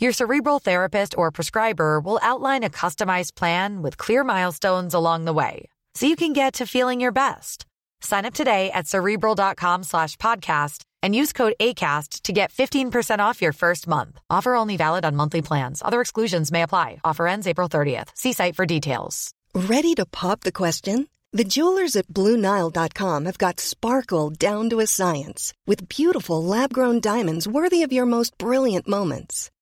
Your cerebral therapist or prescriber will outline a customized plan with clear milestones along the way so you can get to feeling your best. Sign up today at cerebral.com slash podcast and use code ACAST to get 15% off your first month. Offer only valid on monthly plans. Other exclusions may apply. Offer ends April 30th. See site for details. Ready to pop the question? The jewelers at BlueNile.com have got sparkle down to a science with beautiful lab grown diamonds worthy of your most brilliant moments.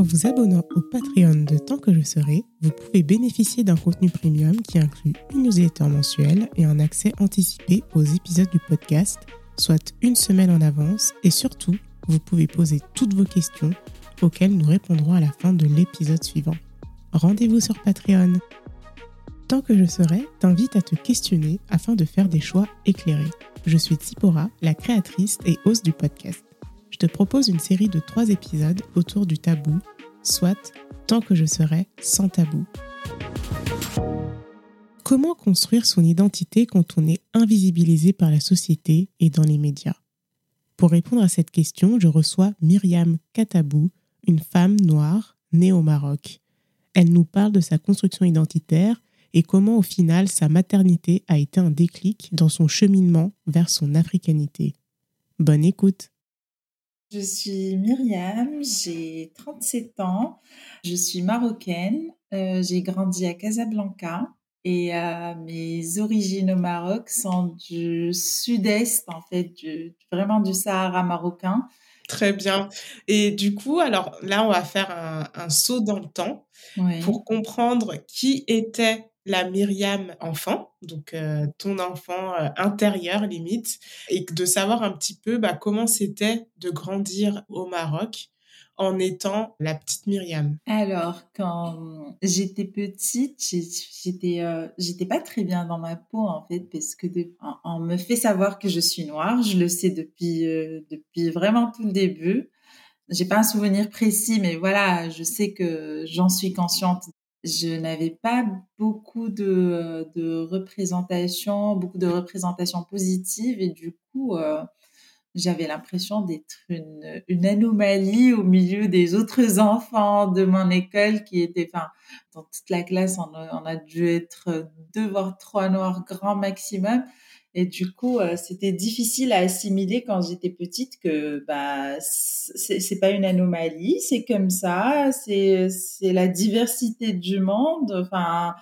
En vous abonnant au Patreon de Tant que je serai, vous pouvez bénéficier d'un contenu premium qui inclut une newsletter mensuelle et un accès anticipé aux épisodes du podcast, soit une semaine en avance, et surtout, vous pouvez poser toutes vos questions auxquelles nous répondrons à la fin de l'épisode suivant. Rendez-vous sur Patreon. Tant que je serai t'invite à te questionner afin de faire des choix éclairés. Je suis Tsipora, la créatrice et hôte du podcast je te propose une série de trois épisodes autour du tabou, soit tant que je serai sans tabou. Comment construire son identité quand on est invisibilisé par la société et dans les médias? Pour répondre à cette question, je reçois Myriam Katabou, une femme noire née au Maroc. Elle nous parle de sa construction identitaire et comment au final sa maternité a été un déclic dans son cheminement vers son africanité. Bonne écoute je suis Myriam, j'ai 37 ans, je suis marocaine, euh, j'ai grandi à Casablanca et euh, mes origines au Maroc sont du sud-est, en fait, vraiment du Sahara marocain. Très bien. Et du coup, alors là, on va faire un, saut dans le temps pour comprendre qui était la Myriam enfant, donc euh, ton enfant euh, intérieur limite, et de savoir un petit peu bah, comment c'était de grandir au Maroc en étant la petite Myriam Alors, quand j'étais petite, j'étais euh, j'étais pas très bien dans ma peau en fait parce que on, me fait savoir que je suis noire, je le sais depuis depuis vraiment tout le début. J'ai pas un souvenir précis, mais voilà, je sais que j'en suis consciente je n'avais pas beaucoup de, de représentation, beaucoup de représentations positives et du coup, euh, j'avais l'impression d'être une, une, anomalie au milieu des autres enfants de mon école qui étaient, enfin, dans toute la classe, on a, on a dû être deux voire trois noirs grand maximum. Et du coup, euh, c'était difficile à assimiler quand j'étais petite que bah c'est pas une anomalie, c'est comme ça, c'est c'est la diversité du monde. Enfin,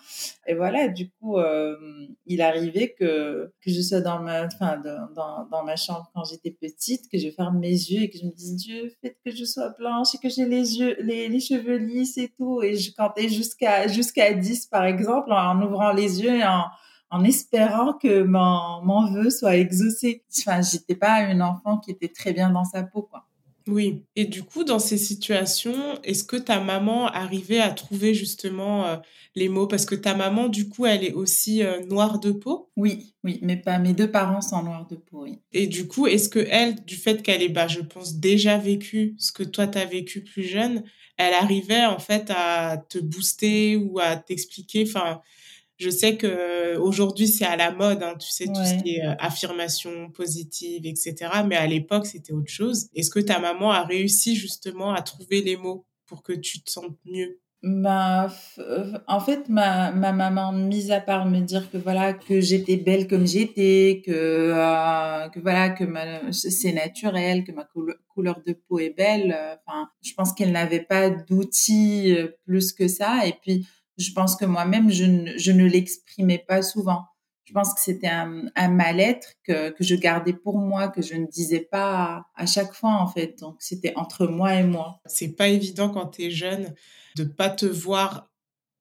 et voilà. Du coup, euh, il arrivait que que je sois dans ma enfin dans, dans ma chambre quand j'étais petite, que je ferme mes yeux et que je me dise Dieu, faites que je sois blanche et que j'ai les yeux les, les cheveux lisses et tout. Et je comptais jusqu'à jusqu'à 10 par exemple en ouvrant les yeux et en en espérant que mon, mon vœu soit exaucé. Enfin, j'étais pas une enfant qui était très bien dans sa peau, quoi. Oui. Et du coup, dans ces situations, est-ce que ta maman arrivait à trouver justement euh, les mots? Parce que ta maman, du coup, elle est aussi euh, noire de peau? Oui, oui. Mais pas mes deux parents sont noirs de peau, oui. Et du coup, est-ce que elle, du fait qu'elle ait, bah, je pense, déjà vécu ce que toi, tu as vécu plus jeune, elle arrivait en fait à te booster ou à t'expliquer, enfin je sais que euh, aujourd'hui c'est à la mode, hein, tu sais tout ce qui est euh, affirmation positive, etc. Mais à l'époque c'était autre chose. Est-ce que ta maman a réussi justement à trouver les mots pour que tu te sentes mieux? Bah, en fait, ma, ma maman, mise à part me dire que voilà que j'étais belle comme j'étais, que euh, que voilà que c'est naturel, que ma couleur de peau est belle. Enfin, je pense qu'elle n'avait pas d'outils plus que ça. Et puis, je pense que moi-même, je ne, l'exprimais pas souvent. Je pense que c'était un, mal-être que, que je gardais pour moi, que je ne disais pas à, chaque fois, en fait. Donc, c'était entre moi et moi. C'est pas évident quand tu es jeune de pas te voir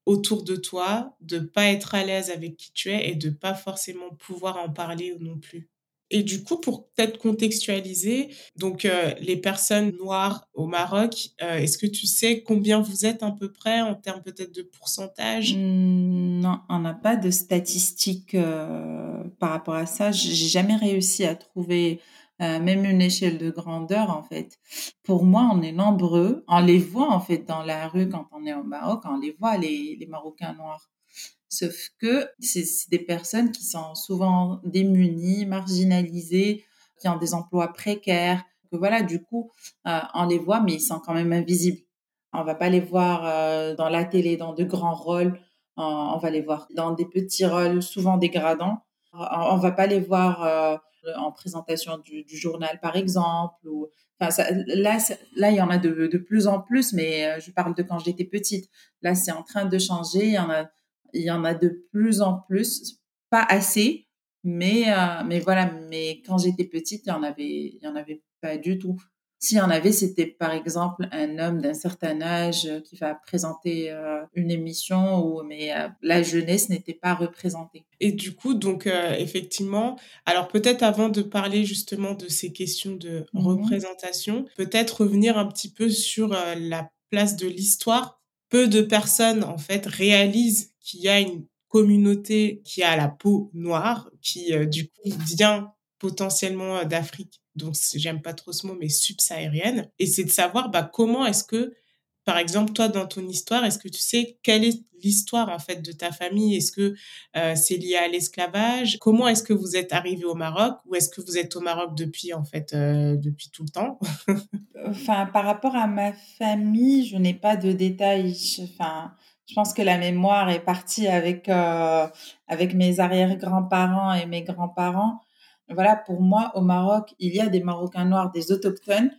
autour de toi, de pas être à l'aise avec qui tu es et de pas forcément pouvoir en parler non plus. Et du coup, pour peut-être contextualiser, donc euh, les personnes noires au Maroc, euh, est-ce que tu sais combien vous êtes à peu près en termes peut-être de pourcentage? Mmh, Non, on n'a pas de statistiques euh, par rapport à ça. J'ai jamais réussi à trouver même une échelle de grandeur en fait. Pour moi, on est nombreux. On les voit en fait dans la rue quand on est au Maroc. On les voit les, les Marocains noirs. Sauf que c'est des personnes qui sont souvent démunies, marginalisées, qui ont des emplois précaires. Voilà, du coup, euh, on les voit, mais ils sont quand même invisibles. On va pas les voir euh, dans la télé dans de grands rôles. on va les voir dans des petits rôles, souvent dégradants. On va pas les voir euh, en présentation du, journal, par exemple. Enfin, là, là, il y en a de, de plus en plus, mais je parle de quand j'étais petite. Là, c'est en train de changer. Il y en a il y en a de plus en plus, pas assez, mais euh, mais voilà. Mais quand j'étais petite, il y en avait, il y en avait pas du tout. S'il y en avait, c'était par exemple un homme d'un certain âge qui va présenter euh, une émission où mais euh, la jeunesse n'était pas représentée. Et du coup, donc effectivement, alors peut-être avant de parler justement de ces questions de mmh représentation, peut-être revenir un petit peu sur la place de l'histoire. Peu de personnes en fait réalisent qu'il y a une communauté qui a la peau noire, qui euh, du coup vient potentiellement euh, d'Afrique, donc j'aime pas trop ce mot, mais subsaharienne. Et c'est de savoir bah, comment est-ce que, par exemple, toi, dans ton histoire, est-ce que tu sais quelle est l'histoire en fait de ta famille? Est-ce que euh, c'est lié à l'esclavage? Comment est-ce que vous êtes arrivé au Maroc? Ou est-ce que vous êtes au Maroc depuis en fait depuis tout le temps? Enfin, par rapport à ma famille, je n'ai pas de détails. Enfin, je pense que la mémoire est partie avec euh, avec mes arrière-grands-parents et mes grands-parents. Voilà, pour moi, au Maroc, il y a des Marocains noirs, des autochtones,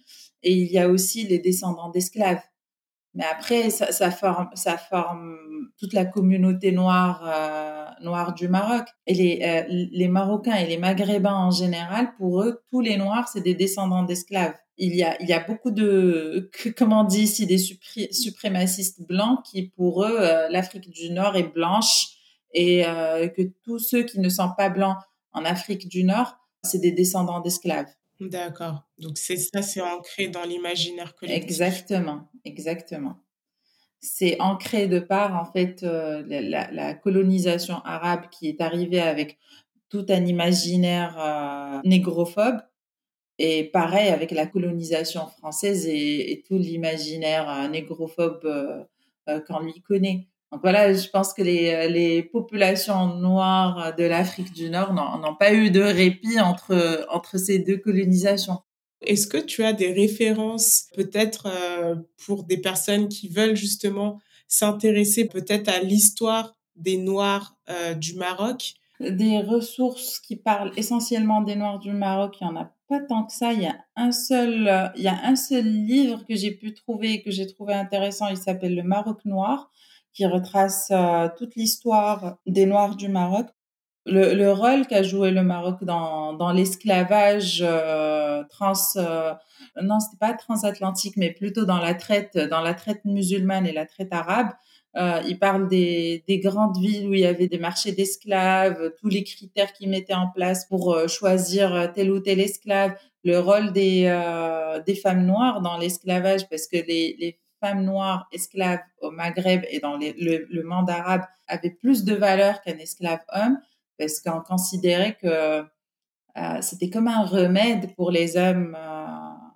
et il y a aussi les descendants d'esclaves. Mais après, ça, ça, forme, ça forme toute la communauté noire, euh, noire du Maroc. Et les, euh, les Marocains et les Maghrébins en général, pour eux, tous les Noirs, c'est des descendants d'esclaves il y a, il y a beaucoup de, comment on dit ici, des suprémacistes blancs qui, pour eux, euh, l'Afrique du Nord est blanche et euh, que tous ceux qui ne sont pas blancs en Afrique du Nord, c'est des descendants d'esclaves. D'accord. Donc c'est ça, c'est ancré dans l'imaginaire collectif. Exactement, exactement. C'est ancré de par en fait euh, la, colonisation arabe qui est arrivée avec tout un imaginaire négrophobe et pareil avec la colonisation française et, tout l'imaginaire euh, négrophobe euh, euh, qu'on lui connaît. Donc voilà, je pense que les, les populations noires de l'Afrique du Nord n'ont pas eu de répit entre, entre ces deux colonisations. Est-ce que tu as des références peut-être pour des personnes qui veulent justement s'intéresser peut-être à l'histoire des Noirs du Maroc? Des ressources qui parlent essentiellement des Noirs du Maroc, il y en a pas tant que ça. Il y a un seul, euh, il y a un seul livre que j'ai pu trouver que j'ai trouvé intéressant. Il s'appelle Le Maroc noir, qui retrace euh, toute l'histoire des Noirs du Maroc. Le, le rôle qu'a joué le Maroc dans, l'esclavage euh, trans, non, c'était pas transatlantique, mais plutôt dans la traite, dans la traite musulmane et la traite arabe. Euh, il parle des, des, grandes villes où il y avait des marchés d'esclaves, tous les critères qu'ils mettaient en place pour euh, choisir tel ou tel esclave, le rôle des, euh, des femmes noires dans l'esclavage, parce que les, les femmes noires esclaves au Maghreb et dans le, monde arabe avaient plus de valeur qu'un esclave homme, parce qu'on considérait que euh, c'était comme un remède pour les hommes. Euh,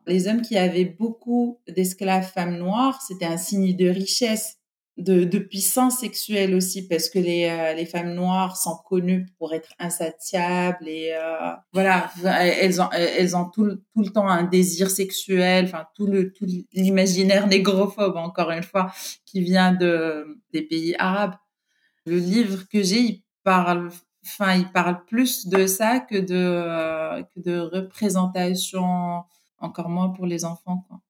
les hommes qui avaient beaucoup d'esclaves femmes noires, c'était un signe de richesse de, de, puissance sexuelle aussi parce que les, euh, les femmes noires sont connues pour être insatiables et euh, voilà elles ont elles ont tout, tout le temps un désir sexuel enfin tout le tout l'imaginaire négrophobe encore une fois qui vient de des pays arabes. Le livre que j'ai il parle enfin il parle plus de ça que de euh, que de représentation encore moins pour les enfants quoi.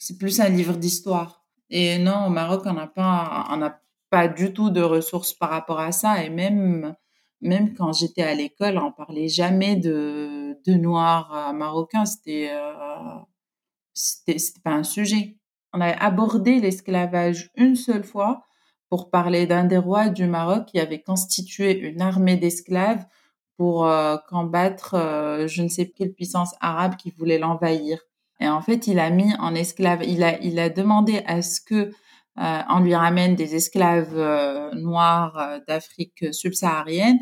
C'est plus un livre d'histoire et non, au Maroc, on n'a pas, on n'a pas du tout de ressources par rapport à ça. Et même, même quand j'étais à l'école, on parlait jamais de, de noirs euh, marocains. C'était, euh, c'était, c'était pas un sujet. On a abordé l'esclavage une seule fois pour parler d'un des rois du Maroc qui avait constitué une armée d'esclaves pour euh, combattre euh, je ne sais quelle puissance arabe qui voulait l'envahir. Et en fait, il a mis en esclave, il a, il a demandé à ce que euh, on lui ramène des esclaves euh, noirs euh, d'Afrique subsaharienne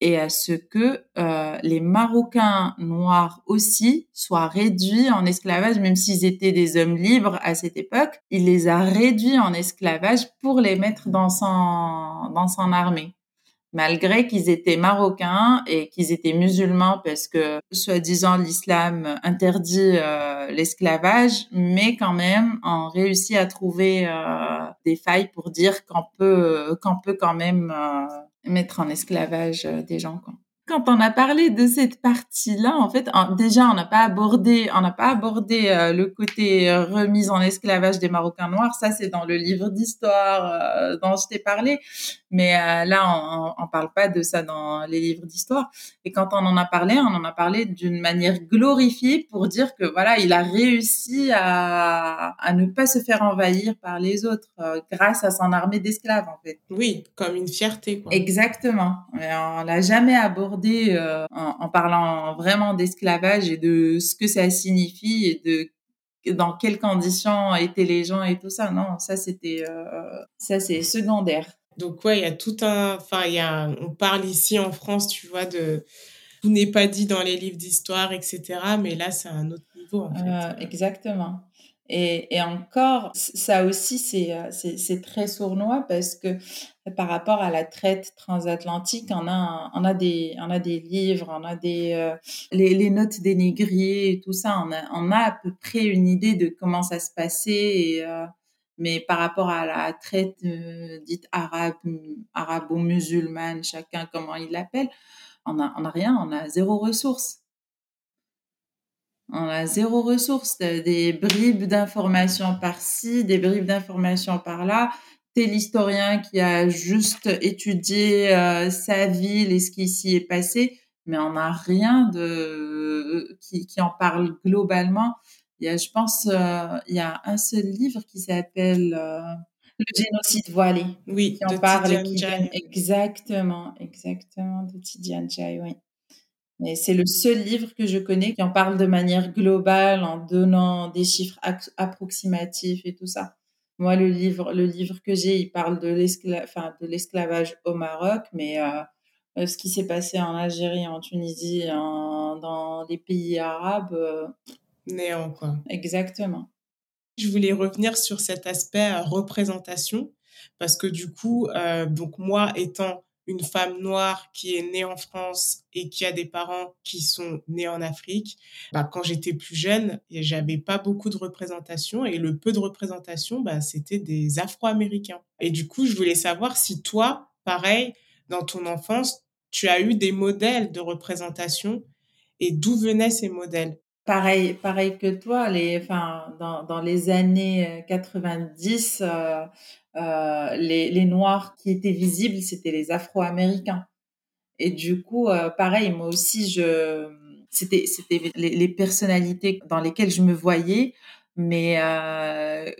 et à ce que euh, les Marocains noirs aussi soient réduits en esclavage, même s'ils étaient des hommes libres à cette époque. Il les a réduits en esclavage pour les mettre dans son dans son armée malgré qu'ils étaient marocains et qu'ils étaient musulmans parce que soi-disant l'islam interdit euh, l'esclavage, mais quand même on réussit à trouver euh, des failles pour dire qu'on peut qu'on peut quand même euh, mettre en esclavage des gens. Quoi quand on a parlé de cette partie-là, en fait, déjà, on n'a pas abordé, on n'a pas abordé euh, le côté euh, remise en esclavage des Marocains noirs. Ça, c'est dans le livre d'histoire euh, dont je t'ai parlé. Mais là, on, on parle pas de ça dans les livres d'histoire. Et quand on en a parlé, on en a parlé d'une manière glorifiée pour dire que voilà, il a réussi à, à ne pas se faire envahir par les autres grâce à son armée d'esclaves, en fait. Oui, comme une fierté. Quoi. Exactement. Et on l'a jamais abordé euh, en, parlant vraiment d'esclavage et de ce que ça signifie et de dans quelles conditions étaient les gens et tout ça. Non, ça c'était euh, ça c'est secondaire. Donc ouais, il y a tout un, enfin il y a, on parle ici en France, tu vois, de tout n'est pas dit dans les livres d'histoire, etc. Mais là, c'est un autre niveau en fait. Euh, exactement. Et, encore, ça aussi, c'est, c'est, très sournois parce que par rapport à la traite transatlantique, on a, des, livres, on a des, euh, les, notes des négriers tout ça. On a, à peu près une idée de comment ça se passait. Euh, mais par rapport à la traite euh, dite arabe, arabo-musulmane, chacun comment il l'appelle, on a, on a rien, on a zéro ressource. On a zéro ressource, des bribes d'informations par-ci, des bribes d'informations par-là. T'es l'historien qui a juste étudié euh, sa ville et ce qui s'y est passé, mais on n'a rien de qui, qui, en parle globalement. Il y a, je pense, euh, il y a un seul livre qui s'appelle euh, Le génocide voilé. Oui, qui en parle. Qui, exactement, exactement, de Tidiane Jai, oui. Mais c'est le seul livre que je connais qui en parle de manière globale, en donnant des chiffres approximatifs et tout ça. Moi, le livre, le livre que j'ai, il parle de l'esclavage, enfin, au Maroc, mais euh, euh, ce qui s'est passé en Algérie, en Tunisie, en, dans les pays arabes. Euh, Néant, quoi. Exactement. Je voulais revenir sur cet aspect représentation, parce que du coup, donc moi, étant une femme noire qui est née en France et qui a des parents qui sont nés en Afrique, bah, quand j'étais plus jeune, j'avais pas beaucoup de représentation et le peu de représentation, bah, c'était des Afro-Américains. Et du coup, je voulais savoir si toi, pareil, dans ton enfance, tu as eu des modèles de représentation et d'où venaient ces modèles? Pareil, pareil que toi, les, enfin, dans, dans les années 90, euh, euh, les, les, noirs qui étaient visibles, c'était les Afro-Américains. Et du coup, euh, pareil, moi aussi, je, c'était, c'était les, les, personnalités dans lesquelles je me voyais, mais euh,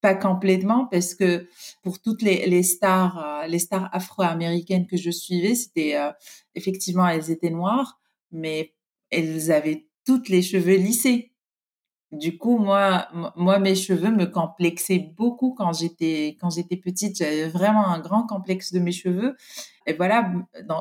pas complètement parce que pour toutes les, les stars, euh, les stars afro-américaines que je suivais, c'était effectivement elles étaient noires, mais elles avaient toutes les cheveux lissés. Du coup, moi, moi, mes cheveux me complexaient beaucoup quand j'étais quand j'étais petite. J'avais vraiment un grand complexe de mes cheveux. Et voilà,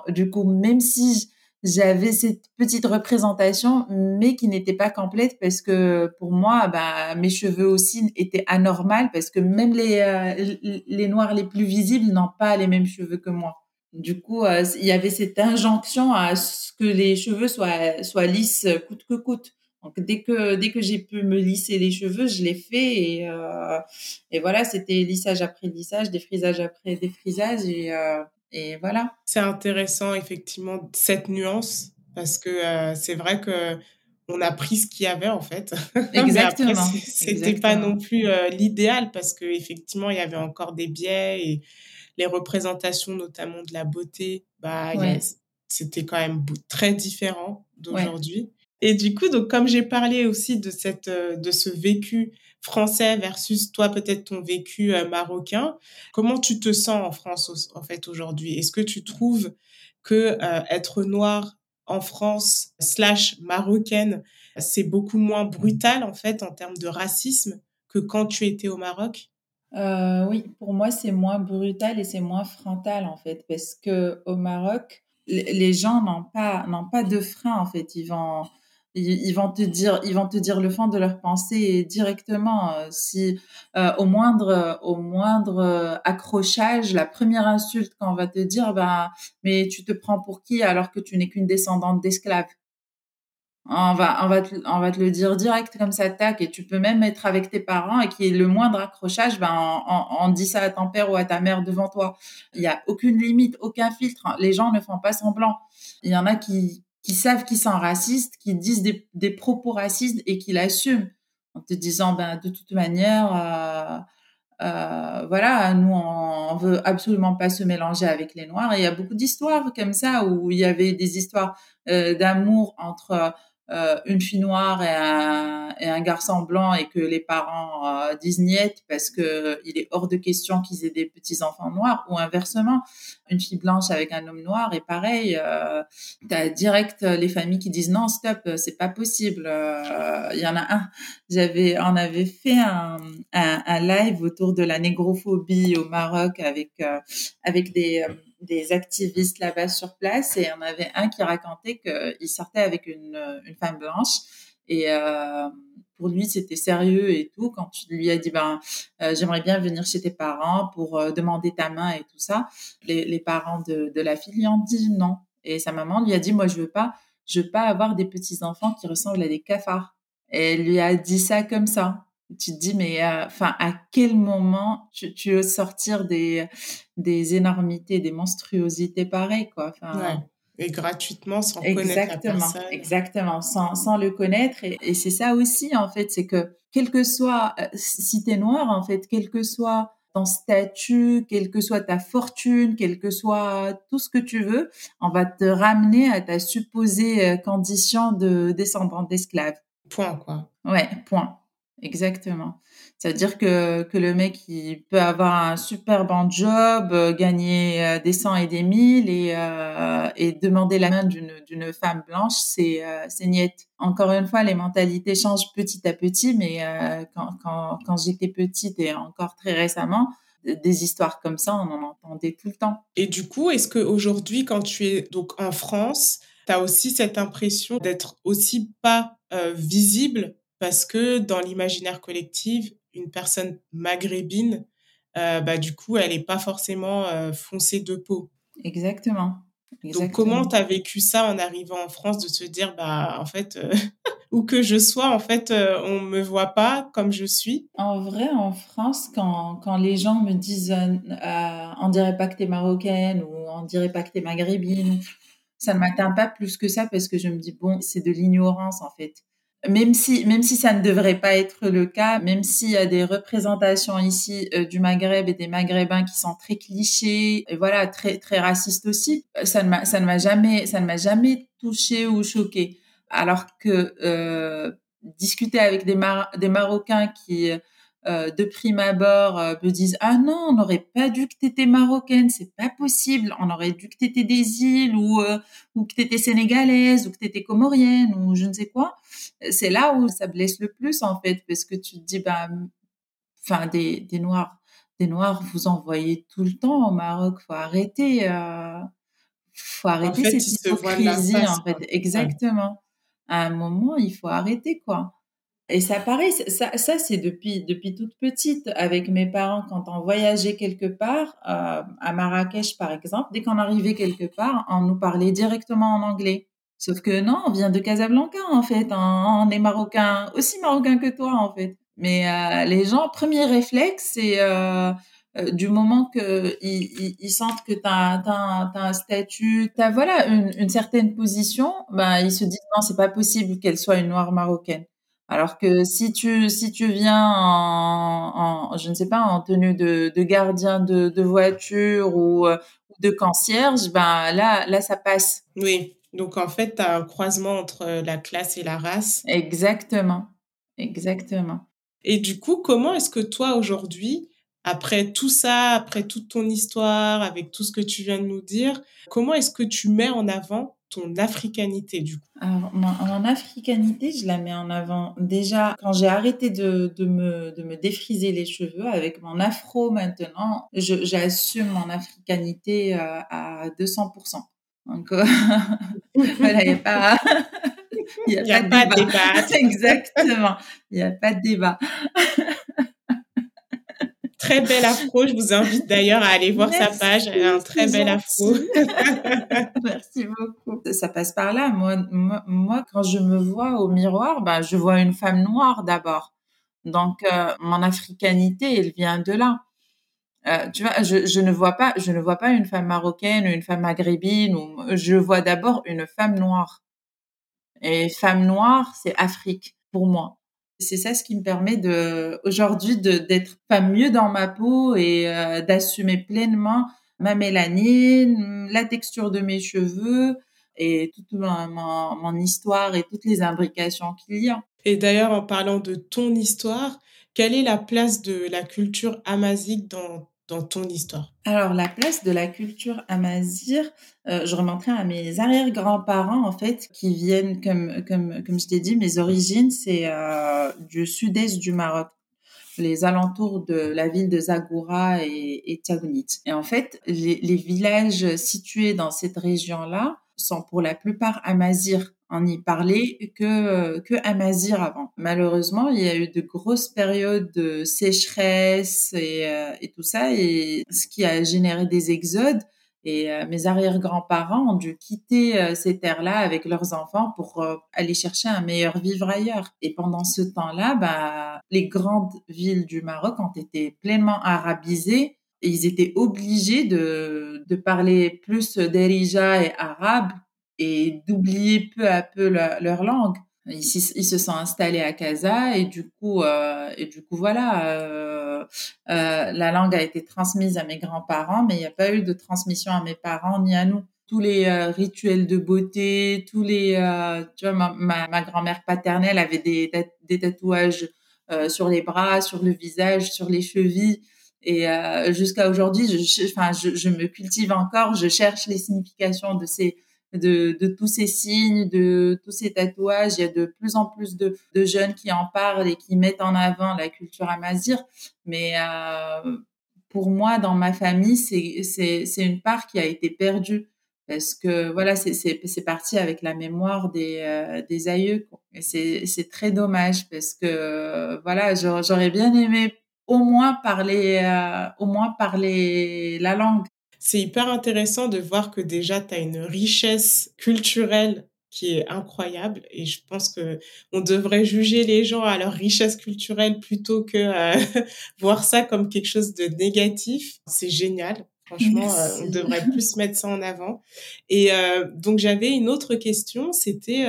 du coup, même si j'avais cette petite représentation, mais qui n'était pas complète parce que pour moi, bah, mes cheveux aussi étaient anormaux parce que même les euh, les noirs les plus visibles n'ont pas les mêmes cheveux que moi. Du coup, euh, il y avait cette injonction à ce que les cheveux soient soient lisses coûte que coûte. Donc dès que dès que j'ai pu me lisser les cheveux, je l'ai fait et euh, et voilà, c'était lissage après lissage, défrisage après défrisage et euh, et voilà. C'est intéressant effectivement cette nuance parce que euh, c'est vrai que on a pris ce qu'il y avait en fait. Exactement. C'était pas non plus euh, l'idéal parce que effectivement il y avait encore des biais et les représentations notamment de la beauté, bah c'était quand même très différent d'aujourd'hui. Et du coup, donc comme j'ai parlé aussi de cette euh, de ce vécu français versus toi peut-être ton vécu euh, marocain, comment tu te sens en France en fait aujourd'hui? Est-ce que tu trouves que euh, être noir en France slash marocaine, c'est beaucoup moins brutal en fait en termes de racisme que quand tu étais au Maroc? Oui, pour moi c'est moins brutal et c'est moins frontal en fait parce que au Maroc les gens n'ont pas n'ont pas de frein en fait, ils vont ils, vont te dire, ils vont te dire le fond de leur pensée directement. Euh, si euh, au moindre, au moindre euh, accrochage, la première insulte qu'on va te dire, ben, mais tu te prends pour qui alors que tu n'es qu'une descendante d'esclaves? On va, on va, te, on va te le dire direct comme ça, tac, et tu peux même être avec tes parents et qu'il y ait le moindre accrochage, ben, on, on, dit ça à ton père ou à ta mère devant toi. Il y a aucune limite, aucun filtre. Les gens ne font pas semblant. Il y en a qui, qui savent qu'ils sont racistes, qui disent des, propos racistes et qui l'assument. En te disant ben de toute manière euh, euh, voilà nous on, veut absolument pas se mélanger avec les noirs. Et il y a beaucoup d'histoires comme ça où il y avait des histoires euh, d'amour entre euh, une fille noire et un, et un, garçon blanc et que les parents euh, disent niet parce que il est hors de question qu'ils aient des petits enfants noirs ou inversement une fille blanche avec un homme noir et pareil euh, t'as direct les familles qui disent non stop c'est pas possible euh, il y en a un. J'avais on avait fait un, un, un, live autour de la négrophobie au Maroc avec euh, avec des des activistes là-bas sur place et on avait un qui racontait qu'il sortait avec une, une femme blanche et euh, pour lui c'était sérieux et tout. Quand tu lui as dit ben euh, j'aimerais bien venir chez tes parents pour euh, demander ta main et tout ça les, les parents de, de, la fille lui ont dit non. Et sa maman lui a dit moi je veux pas je veux pas avoir des petits enfants qui ressemblent à des cafards. Et elle lui a dit ça comme ça tu te dis mais euh, enfin à quel moment tu, tu veux sortir des des énormités des monstruosités pareilles quoi et gratuitement sans connaître la personne exactement sans sans le connaître et, et c'est ça aussi en fait c'est que quel que soit euh, si t'es noir en fait quel que soit ton statut, quelle que soit ta fortune, quel que soit tout ce que tu veux, on va te ramener à ta supposée euh, condition de descendant d'esclave. Point, quoi. Ouais, point. Exactement. C'est-à-dire que, que le mec, il peut avoir un super bon job, euh, gagner euh, des cent et des mille et, euh, demander la main d'une, d'une femme blanche, c'est, c'est niette. Encore une fois, les mentalités changent petit à petit, mais quand, quand, quand j'étais petite et encore très récemment, des histoires comme ça, on en entendait tout le temps. Et du coup, est-ce qu'aujourd'hui, quand tu es donc en France, tu as aussi cette impression d'être aussi pas visible parce que dans l'imaginaire collectif, une personne maghrébine, euh, bah, du coup, elle n'est pas forcément euh, foncée de peau. Exactement. Donc, comment tu as vécu ça en arrivant en France, de se dire, bah, en fait, euh, où que je sois, en fait, on ne me voit pas comme je suis? En vrai, en France, quand, quand les gens me disent, on dirait pas que tu es marocaine ou on dirait pas que tu es maghrébine, ça ne m'atteint pas plus que ça parce que je me dis, bon, c'est de l'ignorance, en fait même si même si ça ne devrait pas être le cas, même s'il y a des représentations ici euh, du Maghreb et des Maghrébins qui sont très clichés et voilà très très racistes aussi, euh, ça ne m'a ça ne m'a jamais ça ne m'a jamais touché ou choqué. Alors que euh, discuter avec des des Marocains qui euh, de prime abord euh, me disent ah non on n'aurait pas dû que t'étais marocaine c'est pas possible on aurait dû que t'étais des îles ou euh, ou que t'étais sénégalaise ou que t'étais comorienne ou je ne sais quoi. C'est là où ça blesse le plus en fait parce que tu te dis bah enfin des des noirs des noirs vous en voyez tout le temps au Maroc faut arrêter euh, faut arrêter cette hypocrisie en fait. Exactement. À un moment il faut arrêter quoi et ça pareil, ça, ça c'est depuis depuis toute petite avec mes parents quand on voyageait quelque part euh, à Marrakech par exemple, dès qu'on arrivait quelque part, on nous parlait directement en anglais. Sauf que non, on vient de Casablanca en fait, on, est marocain, aussi marocain que toi en fait. Mais euh, les gens, premier réflexe, c'est euh, euh du moment que ils, ils, sentent que tu as, as, un statut, tu as voilà une, une certaine position, ben ils se disent non, c'est pas possible qu'elle soit une noire marocaine. Alors que si tu si tu viens en, en je ne sais pas en tenue de, de gardien de, de voiture ou, euh, de concierge, ben là là ça passe. Oui. Donc en fait, tu as un croisement entre la classe et la race. Exactement. Exactement. Et du coup, comment est-ce que toi aujourd'hui, après tout ça, après toute ton histoire, avec tout ce que tu viens de nous dire, comment est-ce que tu mets en avant ton africanité du coup Alors, mon, africanité, je la mets en avant déjà quand j'ai arrêté de, de, me, de me défriser les cheveux avec mon afro maintenant, j'assume mon africanité euh, à 200%. Donc, euh, voilà, il n'y a pas... Il n'y a, pas, de débat. Exactement. Il n'y a pas de débat. Très belle afro. Je vous invite d'ailleurs à aller voir sa page. Elle a un très bel afro. Merci beaucoup. Ça passe par là. Moi, moi, quand je me vois au miroir, bah, je vois une femme noire d'abord. Donc, euh, mon africanité, elle vient de là. Euh, tu vois, je, je, ne vois pas, je ne vois pas une femme marocaine ou une femme maghrébine. Ou, je vois d'abord une femme noire. Et femme noire, c'est Afrique pour moi. C'est ça ce qui me permet de aujourd'hui d'être pas mieux dans ma peau et euh, d'assumer pleinement ma mélanine, la texture de mes cheveux et toute mon, mon, histoire et toutes les imbrications qu'il y a. Et d'ailleurs, en parlant de ton histoire, quelle est la place de la culture amazique dans dans ton histoire? Alors, la place de la culture amazir, euh, je remonterai à mes arrière-grands-parents, en fait, qui viennent, comme, comme, comme je t'ai dit, mes origines, c'est euh, du sud-est du Maroc les alentours de la ville de Zagoura et, et Et en fait, les, les villages situés dans cette région-là sont pour la plupart amazirs on y parlait que que Amazir avant. Malheureusement, il y a eu de grosses périodes de sécheresse et, euh, et tout ça, et ce qui a généré des exodes. Et euh, mes arrière-grands-parents ont dû quitter euh, ces terres-là avec leurs enfants pour aller chercher un meilleur vivre ailleurs. Et pendant ce temps-là, bah, les grandes villes du Maroc ont été pleinement arabisées et ils étaient obligés de, de parler plus d'Erija et arabe et d'oublier peu à peu leur langue. Ils, ils, se sont installés à Casa et du coup euh, et du coup voilà euh, euh, la langue a été transmise à mes grands-parents mais il n'y a pas eu de transmission à mes parents ni à nous tous les euh, rituels de beauté tous les euh, tu vois ma, ma, grand-mère paternelle avait des, des tatouages euh, sur les bras sur le visage sur les chevilles et jusqu'à aujourd'hui je, enfin je, je me cultive encore je cherche les significations de ces de, de, tous ces signes, de tous ces tatouages. Il y a de plus en plus de, de jeunes qui en parlent et qui mettent en avant la culture amazir. Mais euh, pour moi, dans ma famille, c'est une part qui a été perdue parce que voilà, c'est parti avec la mémoire des, euh, des aïeux. Et c'est très dommage parce que voilà, j'aurais bien aimé au moins parler, euh, au moins parler la langue c'est hyper intéressant de voir que déjà tu as une richesse culturelle qui est incroyable et je pense que on devrait juger les gens à leur richesse culturelle plutôt que euh, voir ça comme quelque chose de négatif. C'est génial. Franchement, euh, on devrait plus mettre ça en avant. Et euh, donc j'avais une autre question, c'était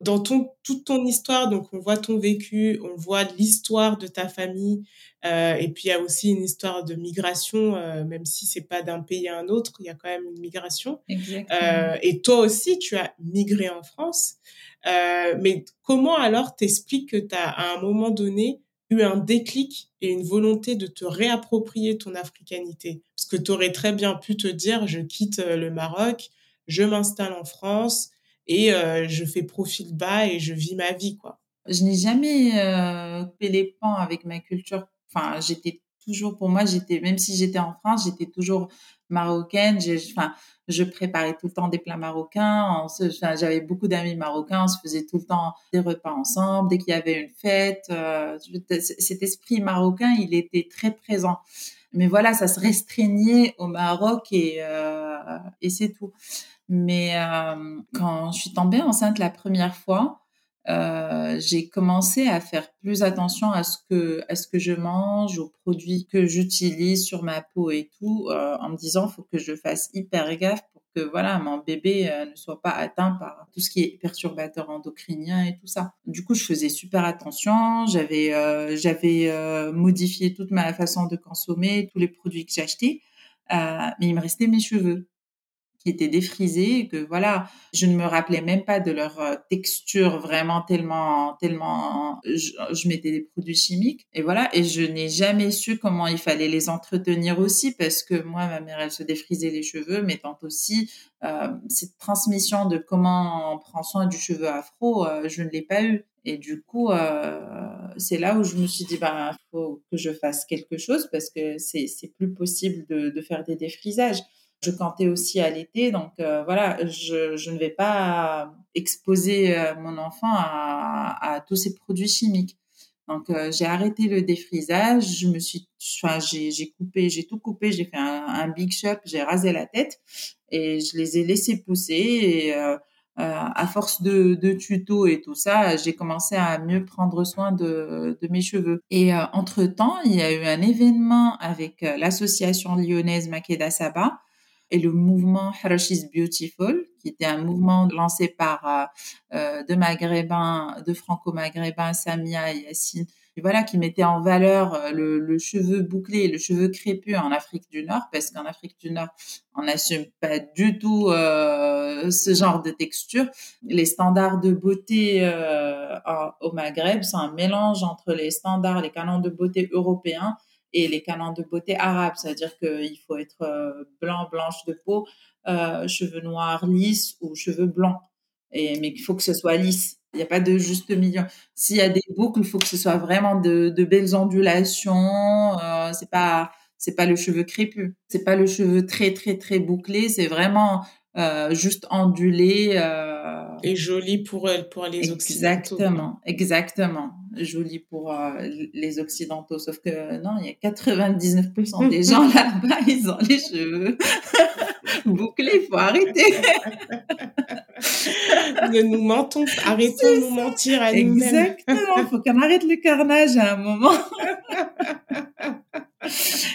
dans ton toute ton histoire. Donc on voit ton vécu, on voit l'histoire de ta famille, euh, et puis il y a aussi une histoire de migration, euh, même si c'est pas d'un pays à un autre, il y a quand même une migration. Euh, et toi aussi, tu as migré en France. Euh, mais comment alors t'expliques que tu as à un moment donné eu un déclic et une volonté de te réapproprier ton africanité Parce que tu aurais très bien pu te dire, je quitte euh, le Maroc, je m'installe en France et euh, je fais profil bas et je vis ma vie, quoi. Je n'ai jamais euh, coupé les pans avec ma culture. Enfin, j'étais toujours, pour moi, j'étais, même si j'étais en France, j'étais toujours marocaine. Enfin, je préparais tout le temps des plats marocains. J'avais beaucoup d'amis marocains. On se faisait tout le temps des repas ensemble. Dès qu'il y avait une fête, euh, cet esprit marocain, il était très présent. Mais voilà, ça se restreignait au Maroc et, euh, et c'est tout. Mais euh, quand je suis tombée enceinte la première fois, euh, j'ai commencé à faire plus attention à ce que à ce que je mange, aux produits que j'utilise sur ma peau et tout, euh, en me disant faut que je fasse hyper gaffe pour que voilà mon bébé euh, ne soit pas atteint par tout ce qui est perturbateur endocrinien et tout ça. Du coup, je faisais super attention. J'avais euh, j'avais modifié toute ma façon de consommer, tous les produits que j'achetais, mais il me restait mes cheveux qui étaient défrisés que voilà, je ne me rappelais même pas de leur euh, texture vraiment tellement tellement je, mettais des produits chimiques. Et voilà. Et je n'ai jamais su comment il fallait les entretenir aussi parce que moi ma mère elle se défrisait les cheveux mais tant aussi euh, cette transmission de comment on prend soin du cheveu afro euh, je ne l'ai pas eu et du coup c'est là où je me suis dit bah faut que je fasse quelque chose parce que c'est c'est plus possible de faire des défrisages je cantais aussi à l'été, donc euh, voilà, je, je, ne vais pas exposer euh, mon enfant à, à, tous ces produits chimiques. Donc euh, j'ai arrêté le défrisage, je me suis, enfin j'ai coupé, j'ai tout coupé, j'ai fait un, un, big shop, j'ai rasé la tête et je les ai laissés pousser. Et à force de, de tutos et tout ça, j'ai commencé à mieux prendre soin de, de mes cheveux. Et entre temps, il y a eu un événement avec l'association lyonnaise Makeda Saba et le mouvement Harash is Beautiful, qui était un mouvement lancé par euh, euh deux maghrébins, deux franco-maghrébins, Samia et Yassine, voilà, qui mettait en valeur euh, le, cheveu bouclé, le cheveu crépus en Afrique du Nord, parce qu'en Afrique du Nord, on n'assume pas du tout euh, ce genre de texture. Les standards de beauté au Maghreb sont un mélange entre les standards, les canons de beauté européens et les canons de beauté arabes, c'est-à-dire qu'il faut être euh, blanc, blanche de peau, euh, cheveux noirs lisses ou cheveux blancs. Et, mais il faut que ce soit lisse. Il n'y a pas de juste milieu. S'il y a des boucles, il faut que ce soit vraiment de, de belles ondulations. Euh, c'est pas c'est pas le cheveu crépus. C'est pas le cheveu très très très bouclé. C'est vraiment euh, juste ondulé. Euh... Et joli pour pour les occidentaux. Exactement, exactement. Joli pour euh, les occidentaux. Sauf que non, il y a 99% des gens là-bas, ils ont les cheveux bouclés. Il faut arrêter. ne nous mentons, arrêtons de nous mentir à nous-mêmes. Exactement. Il faut qu'on arrête le carnage à un moment.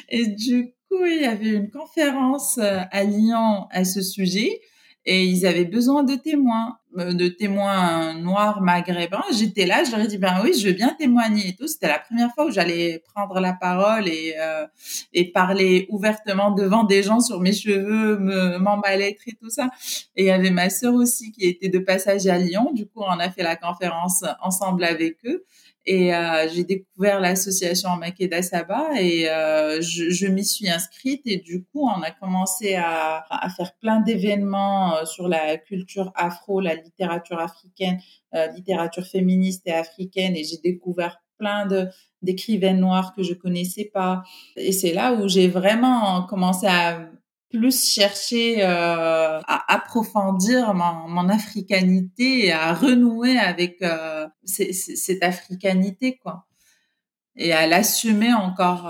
Et du il y avait une conférence euh, à Lyon à ce sujet et ils avaient besoin de témoins, euh, de témoins noirs maghrébins. J'étais là, je leur ai dit ben oui, je veux bien témoigner et tout. C'était la première fois où j'allais prendre la parole et euh, et parler ouvertement devant des gens sur mes cheveux, me m'emballer et tout ça. Et il y avait ma sœur aussi qui était de passage à Lyon. Du coup, on a fait la conférence ensemble avec eux. Et euh, j'ai découvert l'association Makeda Saba et euh, je, m'y suis inscrite et du coup on a commencé à, à faire plein d'événements euh, sur la culture afro, la littérature africaine, euh, littérature féministe et africaine et j'ai découvert plein de d'écrivaines noires que je connaissais pas et c'est là où j'ai vraiment commencé à plus chercher euh, à approfondir mon, africanité à renouer avec euh, cette africanité quoi et à l'assumer encore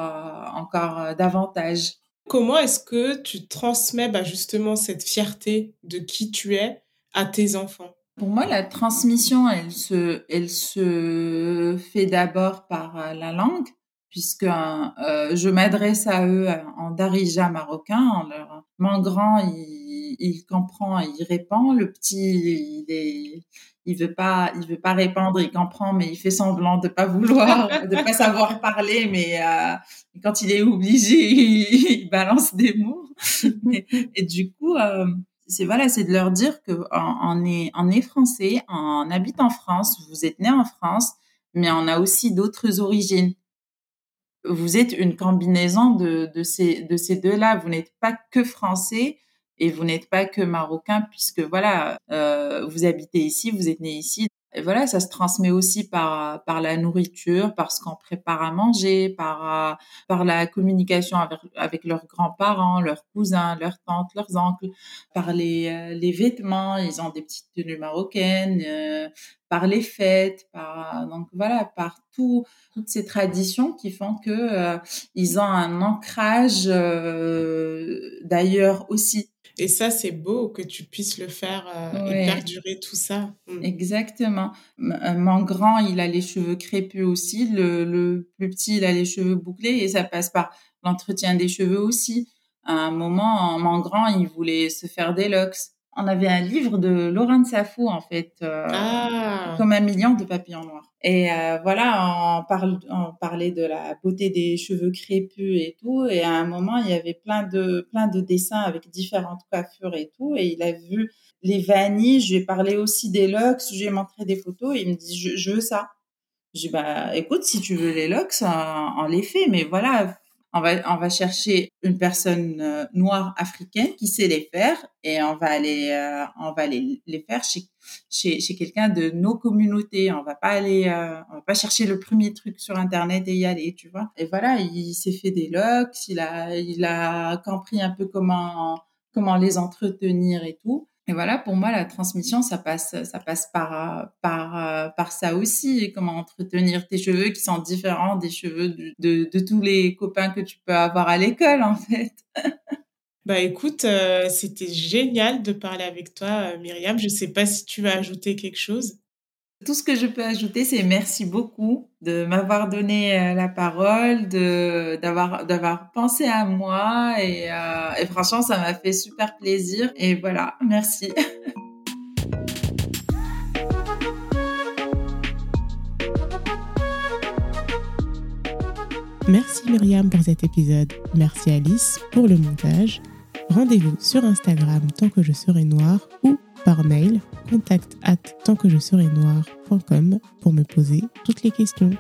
encore davantage. Comment est-ce que tu transmets bah, justement cette fierté de qui tu es à tes enfants? Pour moi, la transmission, elle se, elle se fait d'abord par euh, la langue puisque euh, je m'adresse à eux en darija marocain. En leur, mon grand, il, il comprend, il répond. Le petit, il est, il veut pas, il veut pas répondre, il comprend, mais il fait semblant de pas vouloir, de pas savoir parler, mais euh, quand il est obligé, il, il balance des mots. et, et du coup, euh, c'est voilà, c'est de leur dire que on, est, on est français, on habite en France, vous êtes né en France mais on a aussi d'autres origines. Vous êtes une combinaison de, de ces, de ces deux-là. Vous n'êtes pas que français et vous n'êtes pas que marocain puisque voilà, euh, vous habitez ici, vous êtes né ici. Et voilà, ça se transmet aussi par par la nourriture, par ce qu'on prépare à manger, par par la communication avec avec leurs grands-parents, leurs cousins, leurs tantes, leurs oncles, par les euh, les vêtements, ils ont des petites tenues marocaines, euh, par les fêtes, par donc voilà, par tout toutes ces traditions qui font que euh, ils ont un ancrage d'ailleurs aussi et ça, c'est beau que tu puisses le faire euh, et perdurer tout ça. Mm. Exactement. Euh, mon grand, il a les cheveux crépus aussi. Le, le, plus petit, il a les cheveux bouclés et ça passe par l'entretien des cheveux aussi. À un moment, mon grand, il voulait se faire des locks on avait un livre de Laurent Safou en fait, euh, ah. comme un million de papillons noirs. Et euh, voilà, on, parle, on parlait de la beauté des cheveux crépus et tout. Et à un moment, il y avait plein de plein de dessins avec différentes coiffures et tout. Et il a vu les vanilles. Je lui ai parlé aussi des locks. Je lui ai montré des photos. Et il me dit, je, veux ça. Je dis bah écoute, si tu veux les locks, on, on les fait. Mais voilà, on va, chercher une personne euh, noire africaine qui sait les faire et on va aller, euh, on va les, les faire chez, chez, chez quelqu'un de nos communautés. On va pas aller, euh, on va pas chercher le premier truc sur internet et y aller, tu vois. Et voilà, il s'est fait des locks, il a, il a compris un peu comment, comment les entretenir et tout. Et voilà, pour moi, la transmission, ça passe, ça passe par, par, par ça aussi. Comment entretenir tes cheveux qui sont différents des cheveux de, tous les copains que tu peux avoir à l'école, en fait. Bah écoute, euh, c'était génial de parler avec toi, euh, Myriam. Je ne sais pas si tu vas ajouter quelque chose. Tout ce que je peux ajouter, c'est merci beaucoup de m'avoir donné euh, la parole, de d'avoir d'avoir pensé à moi et, euh, et franchement, ça m'a fait super plaisir. Et voilà, merci. Merci Myriam pour cet épisode. Merci Alice pour le montage. Rendez-vous sur Instagram tant que je serai noire ou par mail contact at tant que je serai noir.com pour me poser toutes les questions.